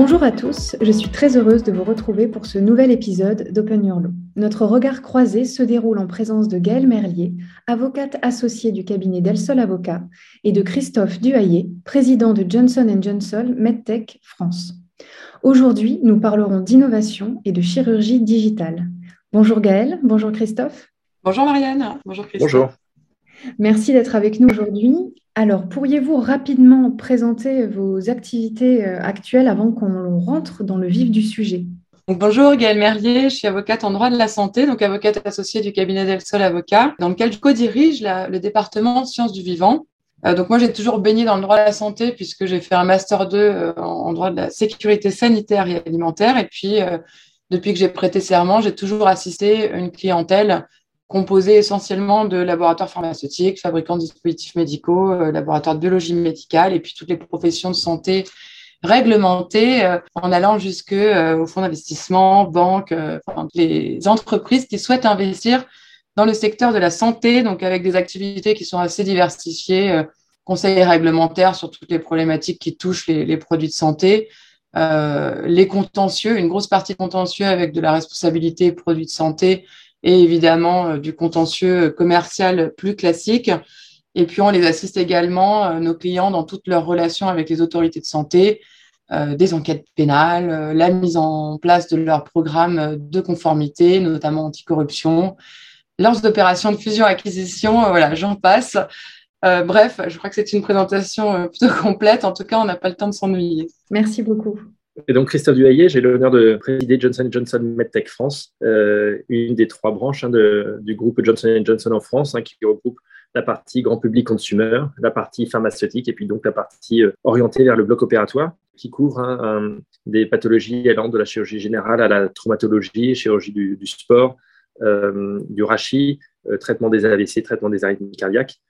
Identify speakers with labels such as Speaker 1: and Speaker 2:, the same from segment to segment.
Speaker 1: Bonjour à tous, je suis très heureuse de vous retrouver pour ce nouvel épisode d'Open Your Law. Notre regard croisé se déroule en présence de Gaëlle Merlier, avocate associée du cabinet d'Elsol Avocat, et de Christophe Duhayer, président de Johnson Johnson MedTech France. Aujourd'hui, nous parlerons d'innovation et de chirurgie digitale. Bonjour Gaëlle, bonjour Christophe.
Speaker 2: Bonjour Marianne, bonjour Christophe.
Speaker 3: Bonjour.
Speaker 1: Merci d'être avec nous aujourd'hui. Alors, pourriez-vous rapidement présenter vos activités euh, actuelles avant qu'on rentre dans le vif du sujet?
Speaker 2: Bonjour, Gaëlle Merlier, je suis avocate en droit de la santé, donc avocate associée du cabinet Del Sol Avocat, dans lequel je co-dirige le département sciences du vivant. Euh, donc moi, j'ai toujours baigné dans le droit de la santé puisque j'ai fait un master 2 euh, en droit de la sécurité sanitaire et alimentaire. Et puis, depuis que j'ai prêté serment, j'ai toujours assisté une clientèle composé essentiellement de laboratoires pharmaceutiques, fabricants de dispositifs médicaux, euh, laboratoires de biologie médicale et puis toutes les professions de santé réglementées euh, en allant jusque euh, au fonds d'investissement, banques, les entreprises qui souhaitent investir dans le secteur de la santé, donc avec des activités qui sont assez diversifiées, conseils réglementaires sur toutes les problématiques qui touchent les produits de santé, les contentieux, une grosse partie contentieux avec de la responsabilité produits de santé et évidemment euh, du contentieux commercial plus classique. Et puis, on les assiste également, euh, nos clients, dans toutes leurs relations avec les autorités de santé, euh, des enquêtes pénales, la mise en place de leurs programmes de conformité, notamment anticorruption, leurs opérations de fusion-acquisition, voilà, j'en passe. bref, je crois que c'est une présentation plutôt complète. En tout cas, on n'a pas le temps de s'ennuyer.
Speaker 1: Merci beaucoup.
Speaker 3: Et donc, Christophe Duhayer, j'ai l'honneur de présider Johnson Johnson MedTech France, euh, une des trois branches hein, du groupe Johnson Johnson en France, hein, qui regroupe la partie grand public consumer, la partie pharmaceutique et puis donc la partie euh, orientée vers le bloc opératoire, qui couvre hein, des pathologies allant de la chirurgie générale à la traumatologie, chirurgie du, sport, euh, du rachis, traitement des AVC, traitement des arythmies cardiaques.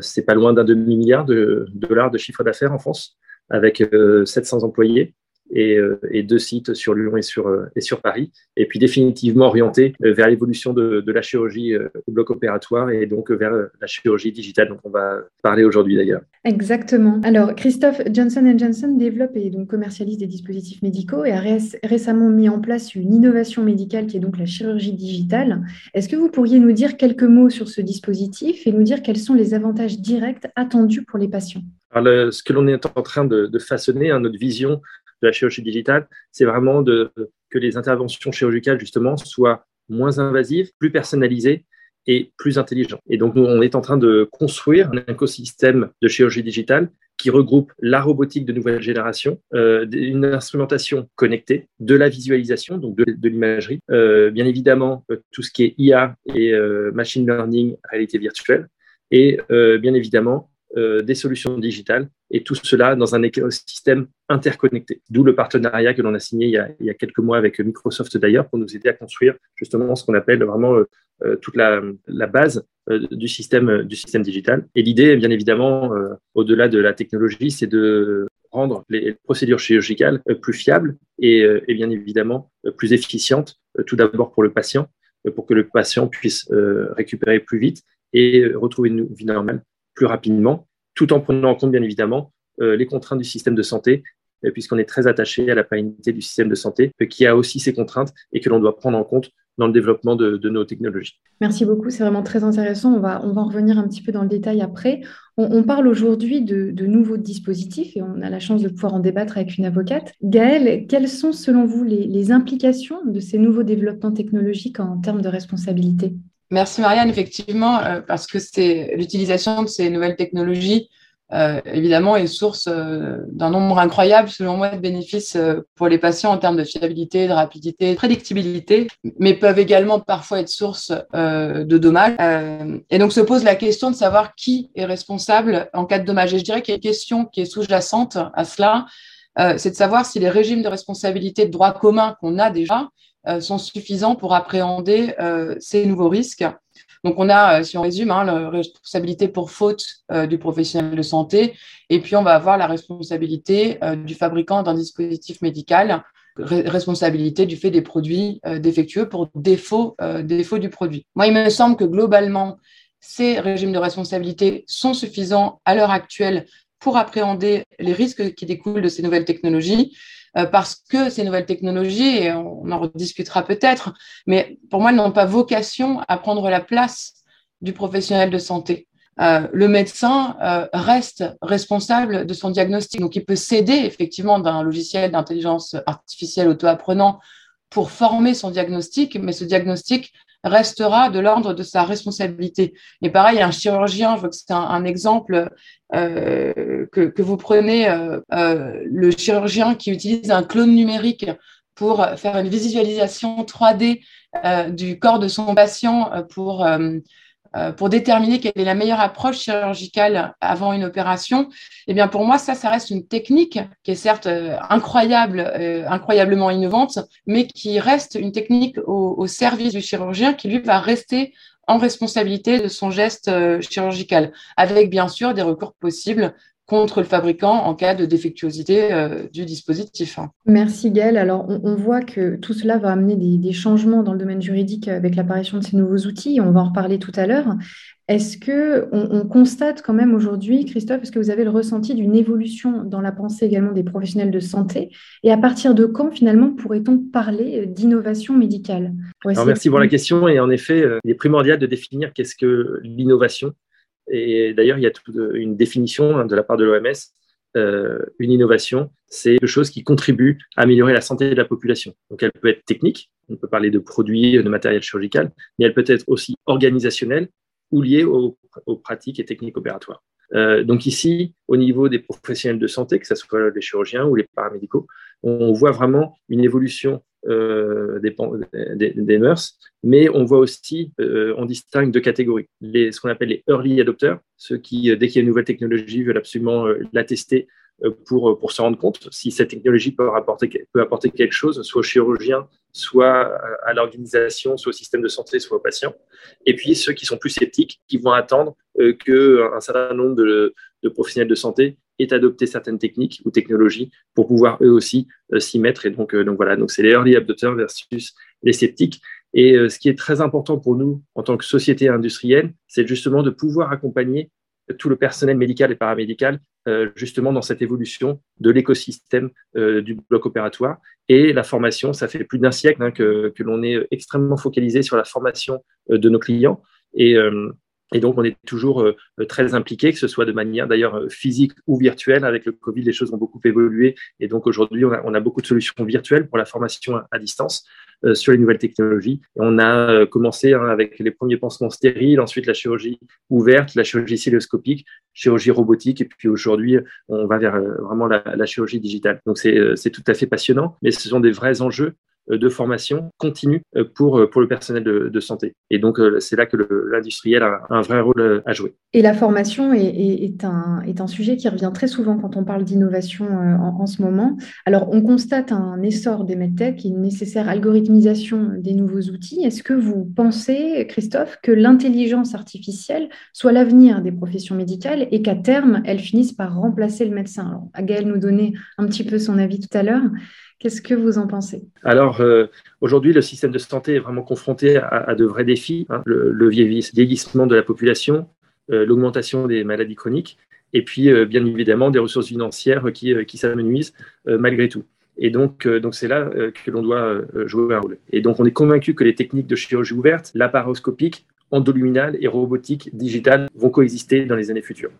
Speaker 3: C'est pas loin d'un demi-milliard de, de dollars de chiffre d'affaires en France, avec 700 employés. Euh, et, deux sites sur Lyon et sur, euh, et sur Paris. Et puis définitivement orienté euh, vers l'évolution de, la chirurgie au bloc opératoire et donc vers la chirurgie digitale dont on va parler aujourd'hui d'ailleurs.
Speaker 1: Exactement. Alors Christophe, Johnson Johnson développe et donc commercialise des dispositifs médicaux et a récemment mis en place une innovation médicale qui est donc la chirurgie digitale. Est-ce que vous pourriez nous dire quelques mots sur ce dispositif et nous dire quels sont les avantages directs attendus pour les patients?
Speaker 3: Alors, ce que l'on est en train de, façonner, hein, notre vision de la chirurgie digitale, c'est vraiment que les interventions chirurgicales, justement, soient moins invasives, plus personnalisées et plus intelligentes. Et donc, nous, on est en train de construire un écosystème de chirurgie digitale qui regroupe la robotique de nouvelle génération, euh, une instrumentation connectée, de la visualisation, donc de, l'imagerie, euh, bien évidemment euh, tout ce qui est IA et machine learning, réalité virtuelle, et bien évidemment euh, des solutions digitales et tout cela dans un écosystème interconnecté. D'où le partenariat que l'on a signé il y a, quelques mois avec Microsoft d'ailleurs pour nous aider à construire justement ce qu'on appelle vraiment euh, euh, toute la, base du, système, digital. Et l'idée, bien évidemment, au-delà de la technologie, c'est de rendre les procédures chirurgicales plus fiables et, et bien évidemment plus efficientes, tout d'abord pour le patient, pour que le patient puisse récupérer plus vite et retrouver une vie normale plus rapidement, tout en prenant en compte, bien évidemment, euh, les contraintes du système de santé, euh, puisqu'on est très attaché à la pérennité du système de santé, euh, qui a aussi ses contraintes et que l'on doit prendre en compte dans le développement de, nos technologies.
Speaker 1: Merci beaucoup, c'est vraiment très intéressant. On va, on va en revenir un petit peu dans le détail après. On, parle aujourd'hui de, nouveaux dispositifs et on a la chance de pouvoir en débattre avec une avocate. Gaëlle, quelles sont selon vous les, les implications de ces nouveaux développements technologiques en termes de responsabilité?
Speaker 2: Merci Marianne, effectivement, euh, parce que c'est l'utilisation de ces nouvelles technologies, euh, évidemment, est source euh, d'un nombre incroyable, selon moi, de bénéfices pour les patients en termes de fiabilité, de rapidité, de prédictibilité, mais peuvent également parfois être source de dommages. et donc se pose la question de savoir qui est responsable en cas de dommage. Et je dirais qu'il y a une question qui est sous-jacente à cela, c'est de savoir si les régimes de responsabilité de droit commun qu'on a déjà sont suffisants pour appréhender euh, ces nouveaux risques. Donc, on a, euh, si on résume, hein, la responsabilité pour faute du professionnel de santé, et puis on va avoir la responsabilité du fabricant d'un dispositif médical, responsabilité du fait des produits défectueux pour défaut, défaut du produit. Moi, il me semble que globalement, ces régimes de responsabilité sont suffisants à l'heure actuelle pour appréhender les risques qui découlent de ces nouvelles technologies. Parce que ces nouvelles technologies, et on en rediscutera peut-être, mais pour moi, elles n'ont pas vocation à prendre la place du professionnel de santé. Euh, le médecin euh, reste responsable de son diagnostic. Donc, il peut s'aider effectivement d'un logiciel d'intelligence artificielle auto-apprenant pour former son diagnostic, mais ce diagnostic restera de l'ordre de sa responsabilité. Et pareil, un chirurgien, je vois que c'est un, exemple euh, que, vous prenez, le chirurgien qui utilise un clone numérique pour faire une visualisation 3D du corps de son patient pour euh, pour déterminer quelle est la meilleure approche chirurgicale avant une opération, eh bien pour moi ça, ça reste une technique qui est certes euh, incroyable, euh, incroyablement innovante, mais qui reste une technique au, service du chirurgien qui lui va rester en responsabilité de son geste chirurgical, avec bien sûr des recours possibles contre le fabricant en cas de défectuosité euh, du dispositif.
Speaker 1: Merci Gaëlle. Alors on, voit que tout cela va amener des, changements dans le domaine juridique avec l'apparition de ces nouveaux outils. On va en reparler tout à l'heure. Est-ce que on, constate quand même aujourd'hui, Christophe, est-ce que vous avez le ressenti d'une évolution dans la pensée également des professionnels de santé? Et à partir de quand finalement pourrait-on parler d'innovation médicale?
Speaker 3: Merci pour la question. Et en effet, euh, il est primordial de définir qu'est-ce que l'innovation et d'ailleurs, il y a une définition hein, de la part de l'OMS. Euh, une innovation, c'est quelque chose qui contribue à améliorer la santé de la population. Donc, elle peut être technique, on peut parler de produits, de matériel chirurgical, mais elle peut être aussi organisationnelle ou liée aux, pratiques et techniques opératoires. Euh, donc ici, au niveau des professionnels de santé, que ce soit les chirurgiens ou les paramédicaux, on voit vraiment une évolution euh, des, des, mœurs, mais on voit aussi, euh, on distingue deux catégories. Les, ce qu'on appelle les early adopters, ceux qui, euh, dès qu'il y a une nouvelle technologie, veulent absolument la tester pour, pour se rendre compte si cette technologie peut apporter, quelque chose, soit au chirurgien, soit à l'organisation, soit au système de santé, soit aux patients. Et puis ceux qui sont plus sceptiques, qui vont attendre qu'un certain nombre de professionnels de santé et adopter certaines techniques ou technologies pour pouvoir eux aussi euh, s'y mettre. Et donc, euh, donc voilà, donc c'est les early adopters versus les sceptiques. Et euh, ce qui est très important pour nous en tant que société industrielle, c'est justement de pouvoir accompagner tout le personnel médical et paramédical justement dans cette évolution de l'écosystème du bloc opératoire. Et la formation, ça fait plus d'un siècle hein, que, que l'on est extrêmement focalisé sur la formation de nos clients. Et, et donc, on est toujours euh, très impliqué, que ce soit de manière d'ailleurs euh, physique ou virtuelle. Avec le Covid, les choses ont beaucoup évolué. Et donc, aujourd'hui, on a, on a, beaucoup de solutions virtuelles pour la formation à, distance euh, sur les nouvelles technologies. On a commencé hein, avec les premiers pansements stériles, ensuite la chirurgie ouverte, la chirurgie cilioscopique, chirurgie robotique. Et puis aujourd'hui, on va vers vraiment la, la chirurgie digitale. Donc, c'est tout à fait passionnant. Mais ce sont des vrais enjeux euh, de formation continue euh, pour, euh, pour le personnel de, santé. Et donc, c'est là que l'industriel a un vrai rôle à jouer.
Speaker 1: Et la formation est, un, est un sujet qui revient très souvent quand on parle d'innovation en, ce moment. Alors, on constate un essor des medtech et une nécessaire algorithmisation des nouveaux outils. Est-ce que vous pensez, Christophe, que l'intelligence artificielle soit l'avenir des professions médicales et qu'à terme, elle finisse par remplacer le médecin? Alors, Gaël nous donnait un petit peu son avis tout à l'heure. Qu'est-ce que vous en pensez?
Speaker 3: Alors, euh, aujourd'hui, le système de santé est vraiment confronté à, de vrais défis. Hein. le, vieillissement de la population, euh, l'augmentation des maladies chroniques, et puis, euh, bien évidemment, des ressources financières qui, s'amenuisent malgré tout. Et donc, donc c'est là que l'on doit jouer un rôle. Et donc, on est convaincu que les techniques de chirurgie ouverte, laparoscopique, endoluminale et robotique digitale vont coexister dans les années futures.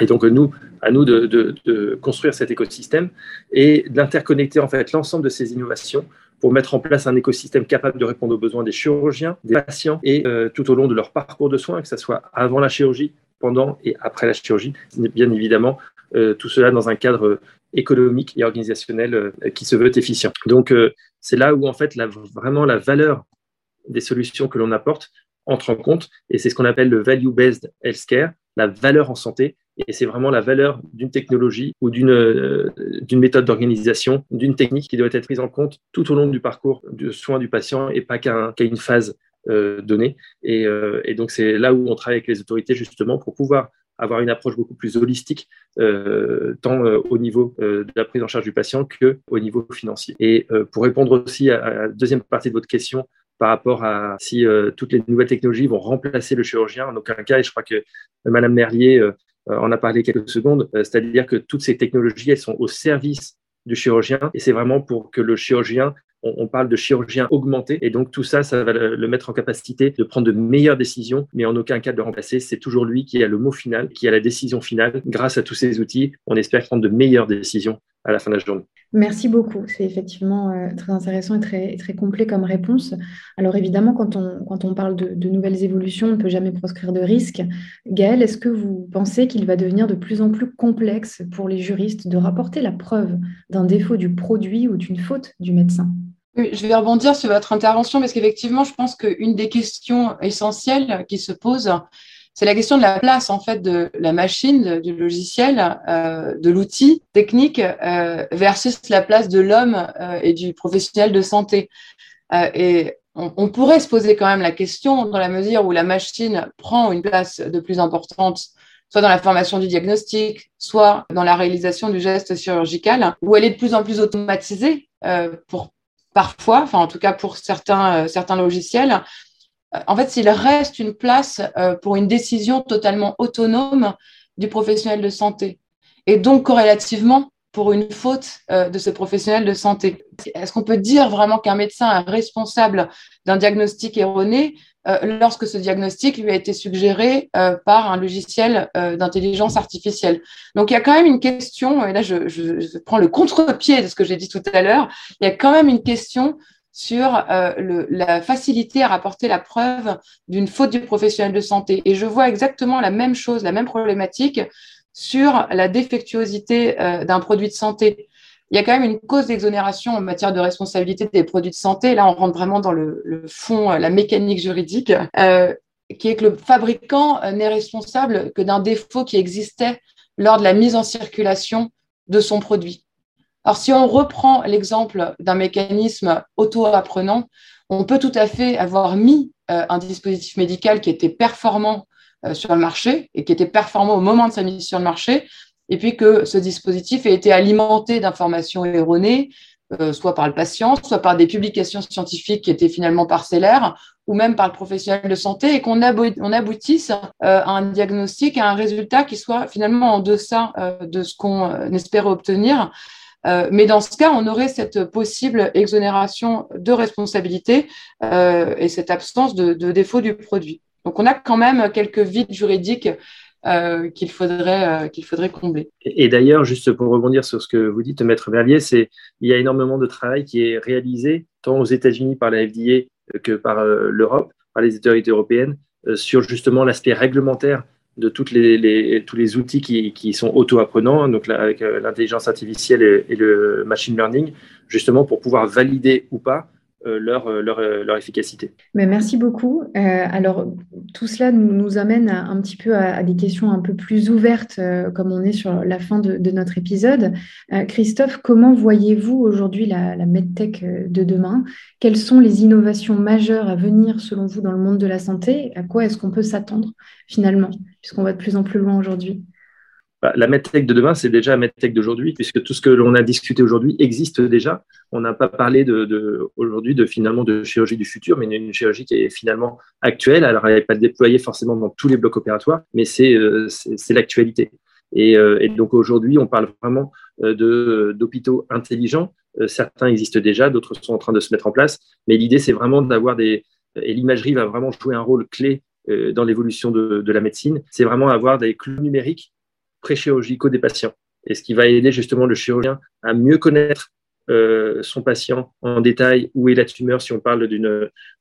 Speaker 3: Et donc, nous, à nous de, construire cet écosystème et d'interconnecter en fait l'ensemble de ces innovations pour mettre en place un écosystème capable de répondre aux besoins des chirurgiens, des patients et euh, tout au long de leur parcours de soins, que ce soit avant la chirurgie, pendant et après la chirurgie. Bien évidemment, euh, tout cela dans un cadre économique et organisationnel euh, qui se veut efficient. Donc, c'est là où en fait vraiment la valeur des solutions que l'on apporte entre en compte et c'est ce qu'on appelle le value-based healthcare, la valeur en santé et c'est vraiment la valeur d'une technologie ou d'une euh, méthode d'organisation, d'une technique qui doit être prise en compte tout au long du parcours de soins du patient et pas qu'à une phase euh, donnée. Et, euh, et donc, c'est là où on travaille avec les autorités justement pour pouvoir avoir une approche beaucoup plus holistique, tant au niveau de la prise en charge du patient qu'au niveau financier. Et pour répondre aussi à, la deuxième partie de votre question, par rapport à si toutes les nouvelles technologies vont remplacer le chirurgien. En aucun cas, et je crois que Madame Merlier on a parlé quelques secondes, euh, c'est-à-dire que toutes ces technologies, elles sont au service du chirurgien. Et c'est vraiment pour que le chirurgien on, parle de chirurgien augmenté. Et donc, tout ça, ça va le, mettre en capacité de prendre de meilleures décisions, mais en aucun cas de le remplacer. C'est toujours lui qui a le mot final, qui a la décision finale. Grâce à tous ces outils, on espère prendre de meilleures décisions à la fin de la journée.
Speaker 1: Merci beaucoup. C'est effectivement euh, très intéressant et très, très complet comme réponse. Alors évidemment, quand on, quand on parle de, de nouvelles évolutions, on ne peut jamais proscrire de risques. Gaël, est-ce que vous pensez qu'il va devenir de plus en plus complexe pour les juristes de rapporter la preuve d'un défaut du produit ou d'une faute du médecin?
Speaker 2: Je vais rebondir sur votre intervention parce qu'effectivement, je pense qu'une des questions essentielles qui se posent, c'est la question de la place en fait de la machine, du logiciel, euh, de l'outil technique euh, versus la place de l'homme euh, et du professionnel de santé. et on, pourrait se poser quand même la question dans la mesure où la machine prend une place de plus importante soit dans la formation du diagnostic, soit dans la réalisation du geste chirurgical, où elle est de plus en plus automatisée pour parfois, enfin en tout cas pour certains, certains logiciels, en fait, s'il reste une place euh, pour une décision totalement autonome du professionnel de santé. Et donc, corrélativement, pour une faute euh, de ce professionnel de santé. Est-ce qu'on peut dire vraiment qu'un médecin est responsable d'un diagnostic erroné euh, lorsque ce diagnostic lui a été suggéré par un logiciel d'intelligence artificielle? Donc il y a quand même une question, et là je prends le contre-pied de ce que j'ai dit tout à l'heure, il y a quand même une question sur euh, la facilité à rapporter la preuve d'une faute du professionnel de santé. Et je vois exactement la même chose, la même problématique sur la défectuosité euh, d'un produit de santé. Il y a quand même une cause d'exonération en matière de responsabilité des produits de santé. Là, on rentre vraiment dans le, fond, euh, la mécanique juridique, qui est que le fabricant n'est responsable que d'un défaut qui existait lors de la mise en circulation de son produit. Alors, si on reprend l'exemple d'un mécanisme auto-apprenant, on peut tout à fait avoir mis euh, un dispositif médical qui était performant euh, sur le marché et qui était performant au moment de sa mise sur le marché, et puis que ce dispositif ait été alimenté d'informations erronées, euh, soit par le patient, soit par des publications scientifiques qui étaient finalement parcellaires, ou même par le professionnel de santé, et qu'on aboutisse à un diagnostic, à un résultat qui soit finalement en deçà de ce qu'on espérait obtenir. Euh, mais dans ce cas, on aurait cette possible exonération de responsabilité euh, et cette absence de, défaut du produit. Donc, on a quand même quelques vides juridiques euh, qu'il faudrait, combler.
Speaker 3: Et, d'ailleurs, juste pour rebondir sur ce que vous dites, Maître Verlier, c'est il y a énormément de travail qui est réalisé tant aux États-Unis par la FDA que par l'Europe, par les autorités européennes, sur justement l'aspect réglementaire de toutes les, tous les outils qui, qui sont auto-apprenants, donc avec euh, l'intelligence artificielle et, le machine learning, justement pour pouvoir valider ou pas leur, euh, leur, leur, efficacité.
Speaker 1: Merci beaucoup. alors, tout cela nous, amène un petit peu à, des questions un peu plus ouvertes, comme on est sur la fin de, de notre épisode. Christophe, comment voyez-vous aujourd'hui la, la MedTech de demain? Quelles sont les innovations majeures à venir selon vous dans le monde de la santé? À quoi est-ce qu'on peut s'attendre finalement? Puisqu'on va de plus en plus loin aujourd'hui
Speaker 3: bah, la medtech de demain, c'est déjà la medtech d'aujourd'hui, puisque tout ce que l'on a discuté aujourd'hui existe déjà. On n'a pas parlé de, aujourd'hui de finalement de chirurgie du futur, mais une chirurgie qui est finalement actuelle. Alors, elle n'est pas déployée forcément dans tous les blocs opératoires, mais c'est euh, l'actualité. Euh, et, donc aujourd'hui, on parle vraiment euh, d'hôpitaux intelligents. certains existent déjà, d'autres sont en train de se mettre en place. Mais l'idée, c'est vraiment d'avoir des et l'imagerie va vraiment jouer un rôle clé dans l'évolution de, la médecine, c'est vraiment avoir des clous numériques pré-chirurgicaux des patients. Et ce qui va aider justement le chirurgien à mieux connaître euh, son patient en détail, où est la tumeur si on parle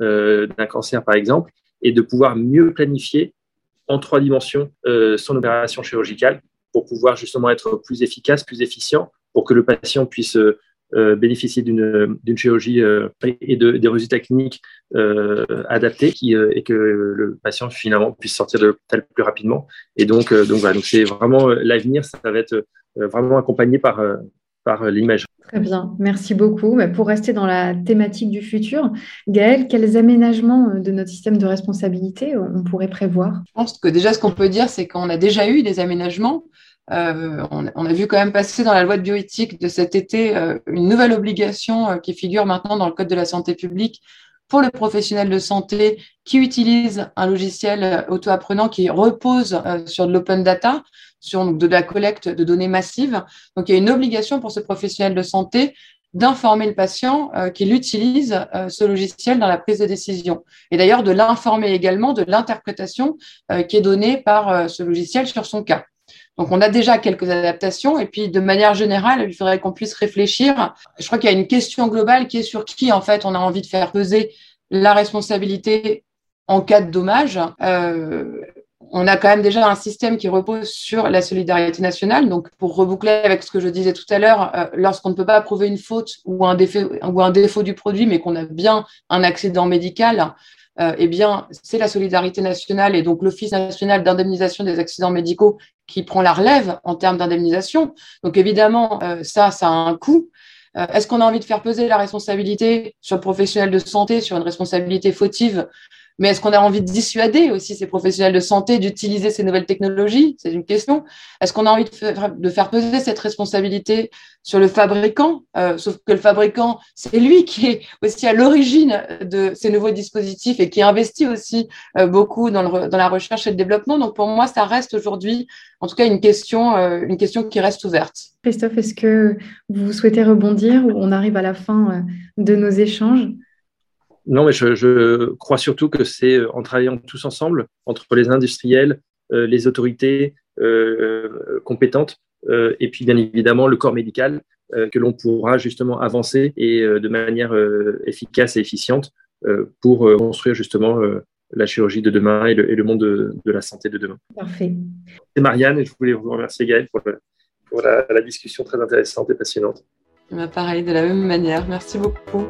Speaker 3: euh, d'un cancer par exemple, et de pouvoir mieux planifier en trois dimensions son opération chirurgicale pour pouvoir justement être plus efficace, plus efficient, pour que le patient puisse euh, bénéficier d'une chirurgie euh, et de, des résultats cliniques euh, adaptés qui, et que le patient finalement puisse sortir de l'hôpital plus rapidement. Et donc, donc voilà, donc c'est vraiment l'avenir, ça va être vraiment accompagné par, par l'image.
Speaker 1: Très bien, merci beaucoup. Mais pour rester dans la thématique du futur, Gaël, quels aménagements de notre système de responsabilité on pourrait prévoir?
Speaker 2: Je pense que déjà, ce qu'on peut dire, c'est qu'on a déjà eu des aménagements. Euh, on, a vu quand même passer dans la loi de bioéthique de cet été euh, une nouvelle obligation euh, qui figure maintenant dans le Code de la santé publique pour le professionnel de santé qui utilise un logiciel auto-apprenant qui repose sur de l'open data, sur de la collecte de données massives. Donc, il y a une obligation pour ce professionnel de santé d'informer le patient qu'il utilise ce logiciel dans la prise de décision. Et d'ailleurs, de l'informer également de l'interprétation qui est donnée par ce logiciel sur son cas. Donc, on a déjà quelques adaptations. Et puis, de manière générale, il faudrait qu'on puisse réfléchir. Je crois qu'il y a une question globale qui est sur qui, en fait, on a envie de faire peser la responsabilité en cas de dommage. Euh, on a quand même déjà un système qui repose sur la solidarité nationale. Donc, pour reboucler avec ce que je disais tout à l'heure, euh, lorsqu'on ne peut pas prouver une faute ou un, défaut, du produit, mais qu'on a bien un accident médical, euh, eh bien, c'est la solidarité nationale et donc l'Office national d'indemnisation des accidents médicaux qui prend la relève en termes d'indemnisation. Donc, évidemment, euh, ça, ça a un coût. Est-ce qu'on a envie de faire peser la responsabilité sur le professionnel de santé, sur une responsabilité fautive mais est-ce qu'on a envie de dissuader aussi ces professionnels de santé d'utiliser ces nouvelles technologies? C'est une question. Est-ce qu'on a envie de faire, peser cette responsabilité sur le fabricant? Euh, Sauf que le fabricant, c'est lui qui est aussi à l'origine de ces nouveaux dispositifs et qui investit aussi euh, beaucoup dans, la recherche et le développement. Donc pour moi, ça reste aujourd'hui, en tout cas, une question, euh, une question qui reste ouverte.
Speaker 1: Christophe, est-ce que vous souhaitez rebondir ou on arrive à la fin de nos échanges?
Speaker 3: Non, mais je, crois surtout que c'est euh, en travaillant tous ensemble, entre les industriels, euh, les autorités euh, compétentes, et puis bien évidemment le corps médical, que l'on pourra justement avancer et de manière efficace et efficiente pour construire justement la chirurgie de demain et le, monde de, la santé de demain.
Speaker 1: Parfait.
Speaker 3: C'est Marianne et je voulais vous remercier Gaëlle pour, la, discussion très intéressante et passionnante.
Speaker 2: Pareil, de la même manière. Merci beaucoup.